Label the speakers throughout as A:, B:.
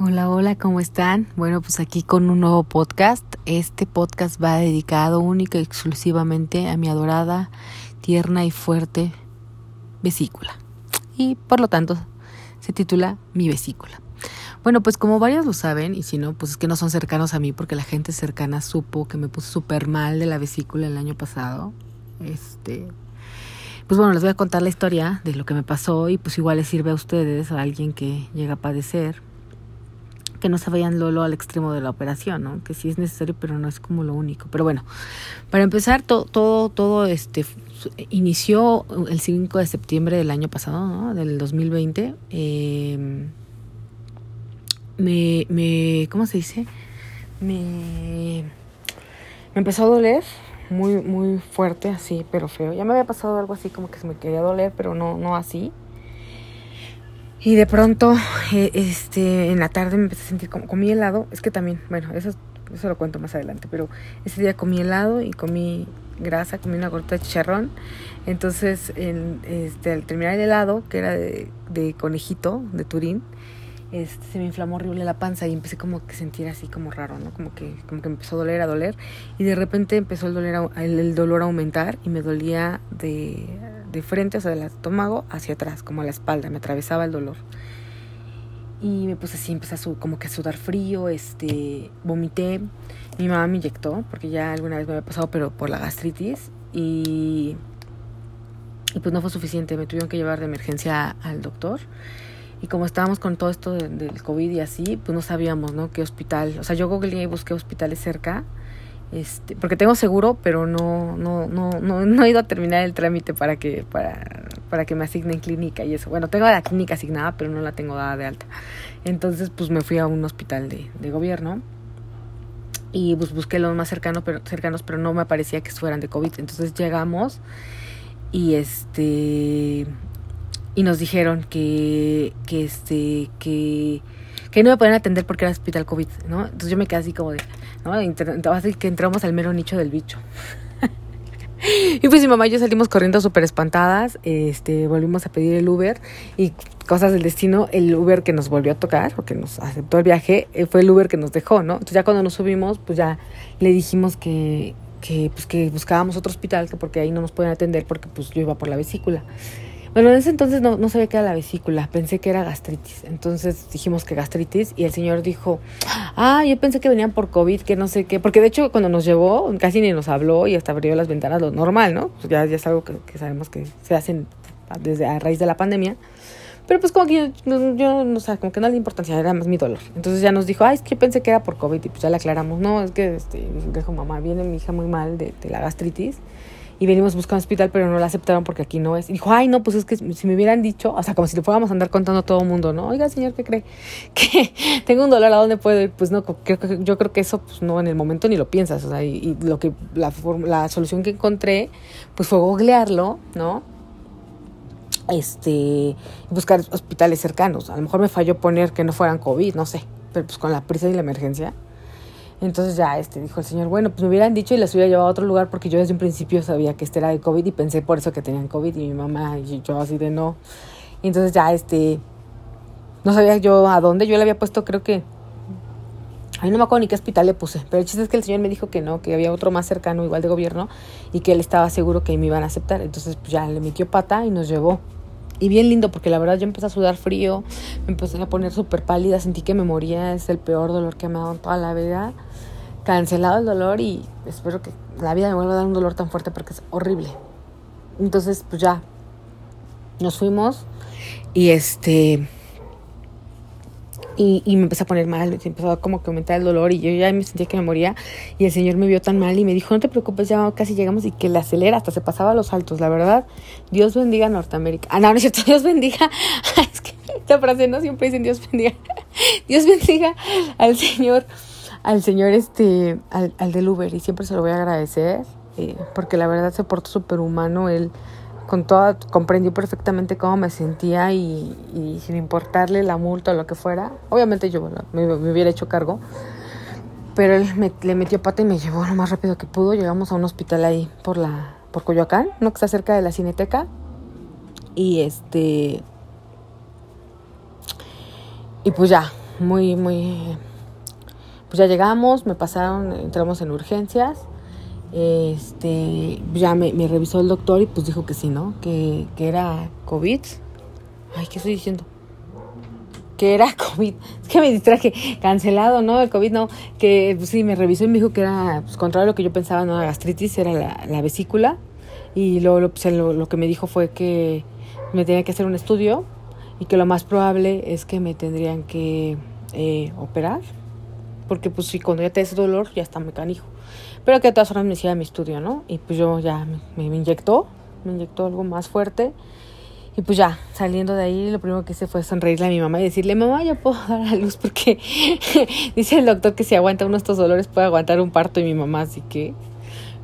A: Hola, hola, ¿cómo están? Bueno, pues aquí con un nuevo podcast. Este podcast va dedicado única y exclusivamente a mi adorada, tierna y fuerte vesícula. Y por lo tanto se titula Mi vesícula. Bueno, pues como varios lo saben, y si no, pues es que no son cercanos a mí porque la gente cercana supo que me puse súper mal de la vesícula el año pasado. Este, pues bueno, les voy a contar la historia de lo que me pasó y pues igual les sirve a ustedes, a alguien que llega a padecer que no se vayan Lolo al extremo de la operación, ¿no? Que sí es necesario, pero no es como lo único. Pero bueno, para empezar, todo, todo, todo este inició el 5 de septiembre del año pasado, ¿no? Del 2020. Em, me, me, ¿cómo se dice? Me, me empezó a doler muy, muy fuerte, así, pero feo. Ya me había pasado algo así como que se me quería doler, pero no, no así. Y de pronto, eh, este, en la tarde me empecé a sentir como comí helado. Es que también, bueno, eso, eso lo cuento más adelante, pero ese día comí helado y comí grasa, comí una gota de chicharrón. Entonces, en, este, al terminar el helado, que era de, de conejito, de Turín, este, se me inflamó horrible la panza y empecé como que sentir así como raro, ¿no? Como que, como que empezó a doler, a doler. Y de repente empezó el, doler el dolor a aumentar y me dolía de de frente, o sea, del estómago hacia atrás, como a la espalda, me atravesaba el dolor. Y me puse así, empecé a como que a sudar frío, este, vomité. Mi mamá me inyectó, porque ya alguna vez me había pasado, pero por la gastritis. Y, y pues no fue suficiente, me tuvieron que llevar de emergencia al doctor. Y como estábamos con todo esto del COVID y así, pues no sabíamos, ¿no? Qué hospital. O sea, yo googleé y busqué hospitales cerca este, porque tengo seguro, pero no, no, no, no, no he ido a terminar el trámite para que, para, para que me asignen clínica y eso. Bueno, tengo la clínica asignada, pero no la tengo dada de alta. Entonces, pues me fui a un hospital de, de gobierno y pues busqué los más cercanos pero, cercanos, pero no me parecía que fueran de COVID. Entonces llegamos y este y nos dijeron que, que este, que que no me podían atender porque era hospital COVID, ¿no? Entonces yo me quedé así como de, ¿no? Así que entramos al mero nicho del bicho. y pues mi mamá y yo salimos corriendo súper espantadas, este, volvimos a pedir el Uber y cosas del destino, el Uber que nos volvió a tocar, porque nos aceptó el viaje, eh, fue el Uber que nos dejó, ¿no? Entonces ya cuando nos subimos, pues ya le dijimos que, que, pues que buscábamos otro hospital, que porque ahí no nos pueden atender porque pues yo iba por la vesícula. Bueno, en ese entonces no, no sabía que era la vesícula, pensé que era gastritis. Entonces dijimos que gastritis y el señor dijo, ah, yo pensé que venían por COVID, que no sé qué, porque de hecho cuando nos llevó casi ni nos habló y hasta abrió las ventanas, lo normal, ¿no? Pues ya, ya es algo que, sabemos que se hacen desde a raíz de la pandemia. Pero pues como que yo, yo no sé, como que no le importancia, era más mi dolor. Entonces ya nos dijo, ay, es que pensé que era por COVID y pues ya le aclaramos, no, es que, este, dijo mamá, viene mi hija muy mal de la gastritis y venimos buscando hospital, pero no la aceptaron porque aquí no es. Y dijo, ay, no, pues es que si me hubieran dicho, o sea, como si le fuéramos a andar contando a todo el mundo, ¿no? Oiga, señor, ¿qué cree? Que tengo un dolor, ¿a dónde puedo ir? Pues no, yo creo que eso, pues no, en el momento ni lo piensas, o sea, y, lo que, la, la solución que encontré, pues fue googlearlo, ¿no? Este, buscar hospitales cercanos. A lo mejor me falló poner que no fueran COVID, no sé, pero pues con la prisa y la emergencia entonces ya este dijo el señor, bueno, pues me hubieran dicho y las hubiera llevado a otro lugar porque yo desde un principio sabía que este era de COVID y pensé por eso que tenían COVID y mi mamá y yo así de no. Y entonces ya este no sabía yo a dónde, yo le había puesto creo que Ay, no me acuerdo ni qué hospital le puse, pero el chiste es que el señor me dijo que no, que había otro más cercano, igual de gobierno, y que él estaba seguro que me iban a aceptar. Entonces, pues ya le metió pata y nos llevó. Y bien lindo, porque la verdad yo empecé a sudar frío, me empecé a poner súper pálida, sentí que me moría, es el peor dolor que me ha dado en toda la vida. Cancelado el dolor y espero que la vida me vuelva a dar un dolor tan fuerte porque es horrible. Entonces, pues ya, nos fuimos y este y, me empecé a poner mal, empezó a como que aumentar el dolor y yo ya me sentía que me moría y el señor me vio tan mal y me dijo, no te preocupes, ya casi llegamos y que le acelera, hasta se pasaba a los altos, la verdad, Dios bendiga a Norteamérica. Ah, no, no es cierto, Dios bendiga, es que esta frase no siempre dicen Dios bendiga, Dios bendiga al señor, al señor este, al, al del Uber y siempre se lo voy a agradecer eh, porque la verdad se portó súper humano, él con toda, comprendió perfectamente cómo me sentía y, sin importarle la multa o lo que fuera. Obviamente yo me, hubiera hecho cargo, pero él me, le metió pata y me llevó lo más rápido que pudo. Llegamos a un hospital ahí por la por Coyoacán, uno que está cerca de la Cineteca. Y este y pues ya, muy, muy... Pues ya llegamos, me pasaron, entramos en urgencias. Este, ya me, revisó el doctor y pues dijo que sí, ¿no? Que, que era COVID. Ay, ¿qué estoy diciendo? que era COVID. Es que me distraje, cancelado, ¿no? El COVID no, que pues, sí, me revisó y me dijo que era, pues contrario a lo que yo pensaba, no, la gastritis era la, la vesícula. Y luego pues, lo, lo, que me dijo fue que me tenía que hacer un estudio y que lo más probable es que me tendrían que eh, operar. Porque pues sí, cuando ya te hace dolor, ya está mecánico. Pero que de todas formas me hiciera mi estudio, ¿no? Y pues yo ya me, inyectó, me inyectó algo más fuerte. Y pues ya, saliendo de ahí, lo primero que hice fue sonreírle a mi mamá y decirle, mamá, yo puedo dar a luz porque dice el doctor que si aguanta uno estos dolores puede aguantar un parto y mi mamá, así que...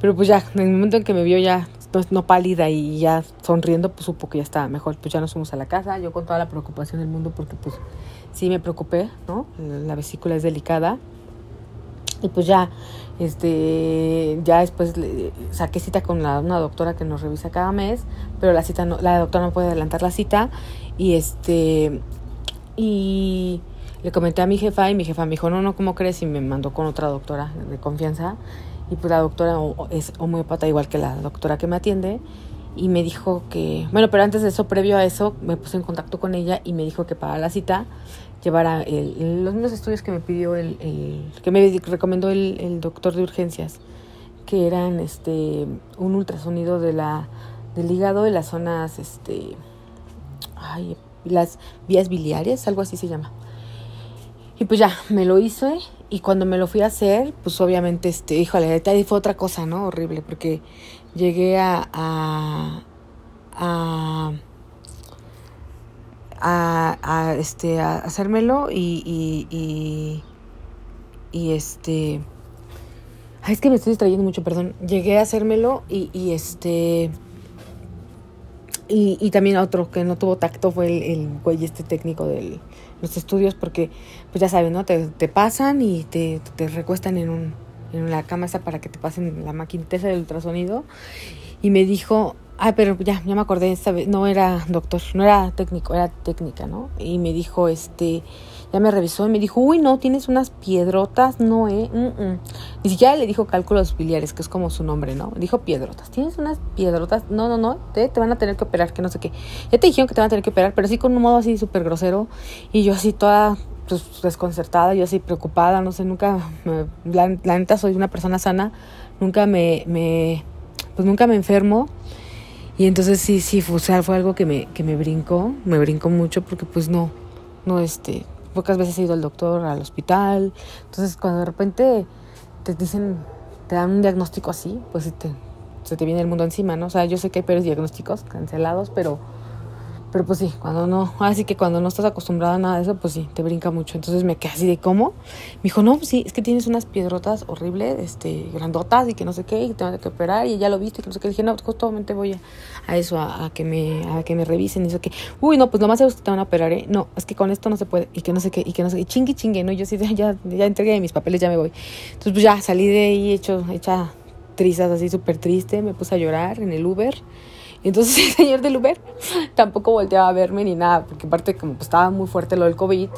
A: Pero pues ya, en el momento en que me vio ya no, pálida y ya sonriendo, pues supo que ya estaba mejor. Pues ya nos fuimos a la casa, yo con toda la preocupación del mundo porque pues sí me preocupé, ¿no? La vesícula es delicada. Y pues ya, este, ya después saqué cita con una doctora que nos revisa cada mes, pero la cita no, la doctora no puede adelantar la cita. Y este, y le comenté a mi jefa y mi jefa me dijo, no, no, ¿cómo crees? Y me mandó con otra doctora de confianza. Y pues la doctora es homeopata igual que la doctora que me atiende. Y me dijo que, bueno, pero antes de eso, previo a eso, me puse en contacto con ella y me dijo que para la cita llevara el, los mismos estudios que me pidió el, el que me recomendó el, doctor de urgencias, que eran este un ultrasonido de la del hígado y las zonas este ay, las vías biliares, algo así se llama. Y pues ya, me lo hice y cuando me lo fui a hacer, pues obviamente, este, híjole, ahí fue otra cosa, ¿no? Horrible, porque llegué a, a a, este, a hacérmelo y, y, y, este... Es que me estoy distrayendo mucho, perdón. Llegué a hacérmelo y, y este... Y, y, también otro que no tuvo tacto fue el, el güey este técnico de los estudios porque, pues ya saben, ¿no? Te, te pasan y te, te recuestan en, un, en la cama esa para que te pasen la maquinita del ultrasonido. Y me dijo, Ah, pero ya, ya me acordé, esta vez, no era doctor, no era técnico, era técnica, ¿no? Y me dijo, este, ya me revisó y me dijo, uy, no, tienes unas piedrotas, no, eh, Ni siquiera le dijo cálculos biliares, que es como su nombre, ¿no? Dijo piedrotas, tienes unas piedrotas, no, no, no, te, te van a tener que operar, que no sé qué. Ya te dijeron que te van a tener que operar, pero sí con un modo así súper grosero. Y yo así toda pues, desconcertada, yo así preocupada, no sé, nunca, la, la neta soy una persona sana, nunca me, me, pues nunca me enfermo. Y entonces sí, sí, fue, o sea, fue algo que me, que me brincó, me brincó mucho porque pues no, no, este, pocas veces he ido al doctor, al hospital. Entonces cuando de repente te dicen, te dan un diagnóstico así, pues te, se te viene el mundo encima, ¿no? O sea, yo sé que hay peores diagnósticos cancelados, pero pero pues sí, cuando no, así que cuando no estás acostumbrada a nada de eso, pues sí, te brinca mucho. Entonces me quedé así de cómo. Me dijo, no, pues sí, es que tienes unas piedrotas horribles, este, grandotas y que no sé qué, y que te van a que operar, y ya lo viste, y que no sé qué. dije, no, pues justamente voy a, a eso, a, a, que me, a que me revisen, y eso que, uy, no, pues nomás es que te van a operar, ¿eh? No, es que con esto no se puede, y que no sé qué, y que no sé qué, y chingue, chingue, ¿no? Yo sí, ya, ya entregué mis papeles, ya me voy. Entonces, pues ya salí de ahí hecho, hecha trizas así súper triste, me puse a llorar en el Uber. Entonces el señor del Uber tampoco volteaba a verme ni nada, porque aparte como pues, estaba muy fuerte lo del COVID,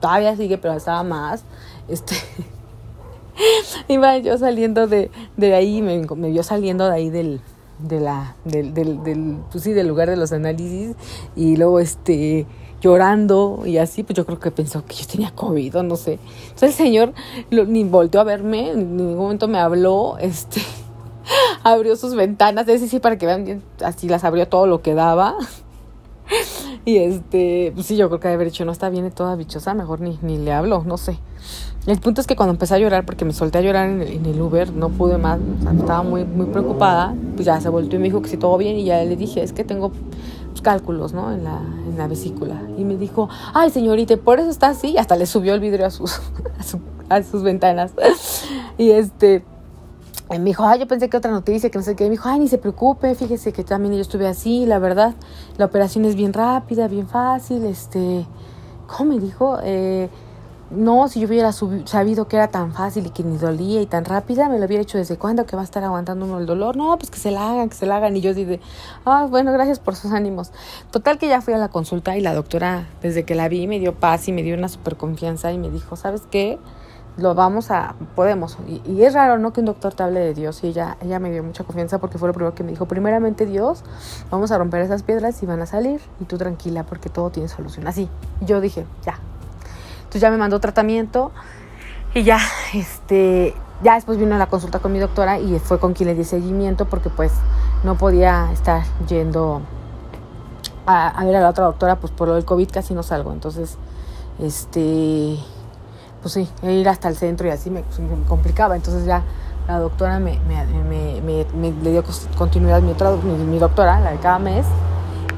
A: todavía sigue, pero estaba más. Este, iba yo saliendo de, de ahí, me, me vio saliendo de ahí del, de la, del, del, del, pues sí, del lugar de los análisis y luego este llorando y así, pues yo creo que pensó que yo tenía COVID o no sé. Entonces el señor lo, ni volteó a verme, en ningún momento me habló, este abrió sus ventanas, ese sí, para que vean bien, así las abrió todo lo que daba. Y este, pues sí, yo creo que haber dicho, no está bien toda bichosa, mejor ni, ni le hablo, no sé. El punto es que cuando empecé a llorar, porque me solté a llorar en el, en Uber, no pude más, estaba muy, muy preocupada, pues ya se volvió y me dijo que si todo bien, y ya le dije, es que tengo cálculos, ¿no? En la, en la vesícula. Y me dijo, ay señorita, por eso está así, y hasta le subió el vidrio a sus, a, su, a sus ventanas. Y este, me dijo, ay, yo pensé que otra noticia, que no sé qué. Me dijo, ay, ni se preocupe, fíjese que también yo estuve así, la verdad. La operación es bien rápida, bien fácil, este... ¿Cómo me dijo? Eh, no, si yo hubiera sabido que era tan fácil y que ni dolía y tan rápida, me lo hubiera hecho desde cuándo que va a estar aguantando uno el dolor. No, pues que se la hagan, que se la hagan. Y yo dije, ah, bueno, gracias por sus ánimos. Total que ya fui a la consulta y la doctora, desde que la vi, me dio paz y me dio una super confianza y me dijo, ¿sabes qué? Lo vamos a, podemos. Y, es raro, ¿no? Que un doctor te hable de Dios y ella, ella me dio mucha confianza porque fue lo primero que me dijo, primeramente Dios, vamos a romper esas piedras y van a salir y tú tranquila porque todo tiene solución. Así. Y yo dije, ya, entonces ya me mandó tratamiento y ya, este, ya después vino a la consulta con mi doctora y fue con quien le di seguimiento porque pues no podía estar yendo a, ver a la otra doctora, pues por lo del COVID casi no salgo. Entonces, este, pues sí, ir hasta el centro y así me, pues, complicaba. Entonces ya la doctora me, me, me, me le dio continuidad mi, otra, mi, doctora, la de cada mes.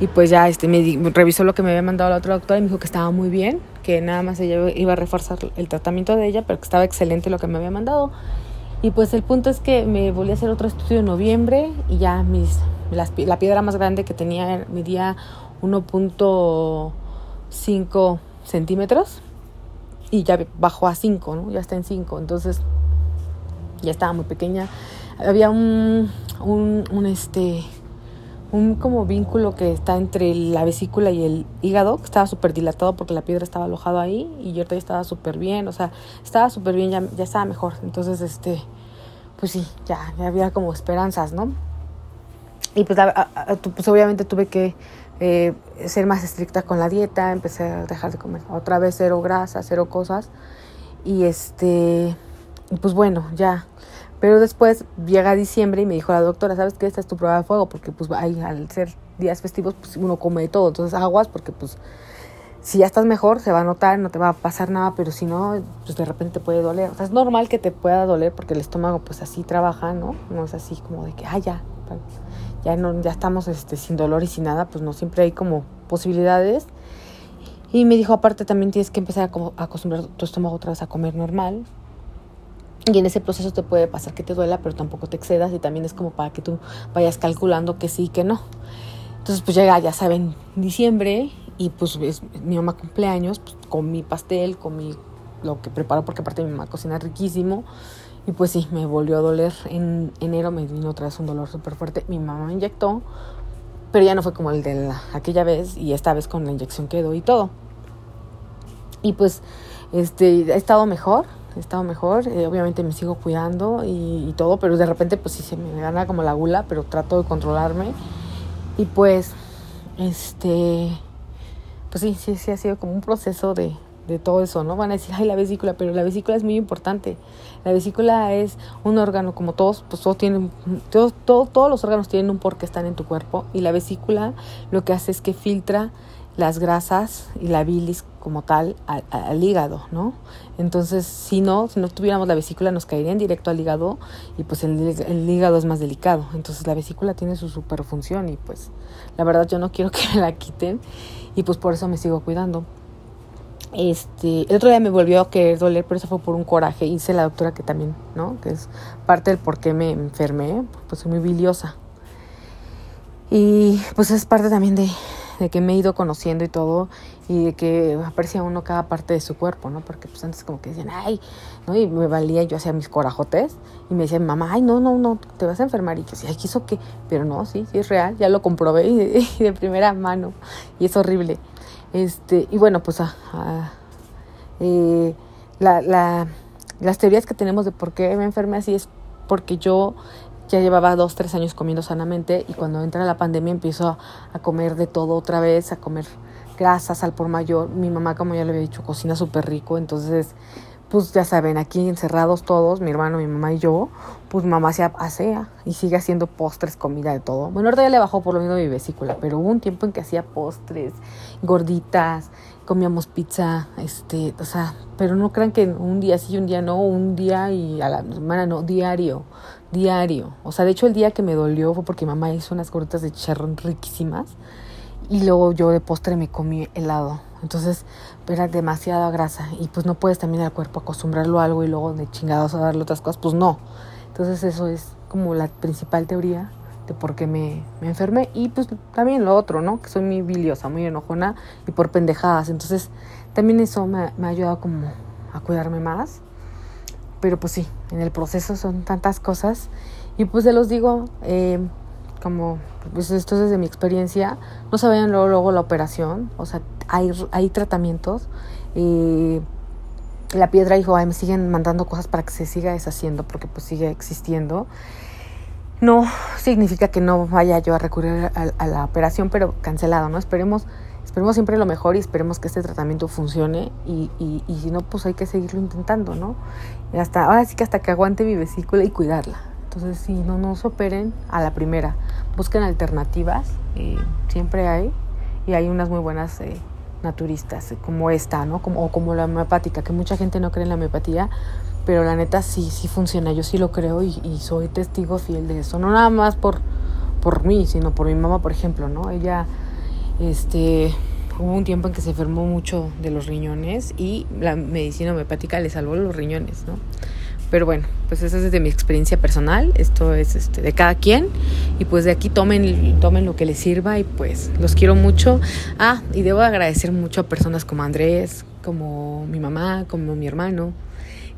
A: Y pues ya este, me revisó lo que me había mandado la otra doctora y me dijo que estaba muy bien, que nada más ella iba a reforzar el tratamiento de ella, pero que estaba excelente lo que me había mandado. Y pues el punto es que me volví a hacer otro estudio en noviembre y ya mis, la piedra más grande que tenía medía 1.5 centímetros y ya bajó a 5, ¿no? Ya está en 5, entonces ya estaba muy pequeña. Había un, un, este, un como vínculo que está entre la vesícula y el hígado, que estaba súper dilatado porque la piedra estaba alojada ahí y yo todavía estaba súper bien, o sea, estaba súper bien, ya, ya estaba mejor. Entonces, este, pues sí, ya, ya había como esperanzas, ¿no? Y pues, pues obviamente tuve que eh, ser más estricta con la dieta, empecé a dejar de comer otra vez cero grasa, cero cosas. Y este, pues bueno, ya pero después llega diciembre y me dijo la doctora, ¿sabes qué? Esta es tu prueba de fuego, porque pues ahí al ser días festivos, pues uno come de todo. Entonces aguas, porque pues si ya estás mejor, se va a notar, no te va a pasar nada, pero si no, pues de repente te puede doler. O sea, es normal que te pueda doler porque el estómago pues así trabaja, ¿no? No es así como de que, ah, ya, ya, no, ya estamos este, sin dolor y sin nada, pues no, siempre hay como posibilidades. Y me dijo, aparte también tienes que empezar a acostumbrar tu estómago otra vez a comer normal, y en ese proceso te puede pasar que te duela, pero tampoco te excedas y también es como para que tú vayas calculando que sí y que no. Entonces pues llega, ya saben, diciembre y pues es, mi mamá cumpleaños, pues con mi pastel, con mi, lo que preparo porque aparte mi mamá cocina riquísimo. Y pues sí, me volvió a doler. En enero me vino otra vez un dolor súper fuerte. Mi mamá me inyectó, pero ya no fue como el de aquella vez y esta vez con la inyección quedó y todo. Y pues este, he estado mejor, he estado mejor, eh, obviamente me sigo cuidando y, todo, pero de repente pues sí se me gana como la gula, pero trato de controlarme y pues este pues sí, sí, sí ha sido como un proceso de, de todo eso, ¿no? Van a decir, ay, la vesícula, pero la vesícula es muy importante. La vesícula es un órgano, como todos, pues todos tienen, todos, todos los órganos tienen un por qué están en tu cuerpo y la vesícula lo que hace es que filtra las grasas y la bilis como tal al, hígado, ¿no? Entonces, si no, si no tuviéramos la vesícula, nos caerían directo al hígado y pues el, el hígado es más delicado. Entonces, la vesícula tiene su super función y pues la verdad yo no quiero que me la quiten y pues por eso me sigo cuidando. Este, el otro día me volvió a querer doler, pero eso fue por un coraje. Hice la doctora que también, ¿no? Que es parte del por qué me enfermé, pues soy muy biliosa. Y pues es parte también de, de que me he ido conociendo y todo, y de que aprecia uno cada parte de su cuerpo, ¿no? Porque pues antes como que decían, ay, ¿no? Y me valía, yo hacía mis corajotes, y me decían, mamá, ay, no, no, no, te vas a enfermar, y que sí, ay, ¿quiso qué? Pero no, sí, sí es real, ya lo comprobé y de, primera mano, y es horrible. Este, y bueno, pues, ah, eh, la, la, las teorías que tenemos de por qué me enfermé así es porque yo ya llevaba dos, tres años comiendo sanamente y cuando entra la pandemia empiezo a, comer de todo otra vez, a comer grasas al por mayor. Mi mamá, como ya le había dicho, cocina súper rico, entonces, pues ya saben, aquí encerrados todos, mi hermano, mi mamá y yo, pues mamá se asea y sigue haciendo postres, comida de todo. Bueno, ahorita ya le bajó por lo mismo mi vesícula, pero hubo un tiempo en que hacía postres, gorditas, comíamos pizza, este, o sea, pero no crean que un día sí, un día no, un día y a la semana no, diario diario. O sea, de hecho el día que me dolió fue porque mamá hizo unas gorditas de chicharrón riquísimas y luego yo de postre me comí helado. Entonces era demasiada grasa y pues no puedes también al cuerpo acostumbrarlo a algo y luego de chingados a darle otras cosas, pues no. Entonces eso es como la principal teoría de por qué me, me enfermé y pues también lo otro, ¿no? Que soy muy biliosa, muy enojona y por pendejadas. Entonces también eso me, ha ayudado como a cuidarme más. Pero pues sí, en el proceso son tantas cosas. Y pues se los digo, eh, como pues esto es desde mi experiencia, no vayan luego, luego la operación, o sea, hay, hay tratamientos. Eh, la piedra dijo, ay, me siguen mandando cosas para que se siga deshaciendo porque pues sigue existiendo. No significa que no vaya yo a recurrir a, la operación, pero cancelado, ¿no? Esperemos, esperemos siempre lo mejor y esperemos que este tratamiento funcione y, y, y si no, pues hay que seguirlo intentando, ¿no? Y hasta, ahora sí que hasta que aguante mi vesícula y cuidarla. Entonces, si no nos operen a la primera, busquen alternativas, eh, siempre hay, y hay unas muy buenas eh, naturistas, como esta, ¿no? Como, o como la homeopática, que mucha gente no cree en la homeopatía, pero la neta sí, sí funciona, yo sí lo creo y, soy testigo fiel de eso, no nada más por, por mí, sino por mi mamá, por ejemplo, ¿no? Ella, este, hubo un tiempo en que se enfermó mucho de los riñones y la medicina homeopática le salvó los riñones, ¿no? Pero bueno, pues eso es desde mi experiencia personal, esto es este, de cada quien y pues de aquí tomen, tomen lo que les sirva y pues los quiero mucho. Ah, y debo agradecer mucho a personas como Andrés, como mi mamá, como mi hermano,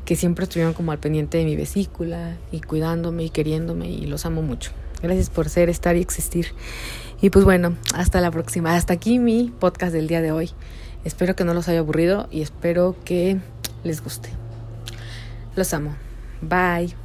A: que siempre estuvieron como al pendiente de mi vesícula y cuidándome y queriéndome y los amo mucho. Gracias por ser, estar y existir. Y pues bueno, hasta la próxima. Hasta aquí mi podcast del día de hoy. Espero que no los haya aburrido y espero que les guste. Los amo. Bye.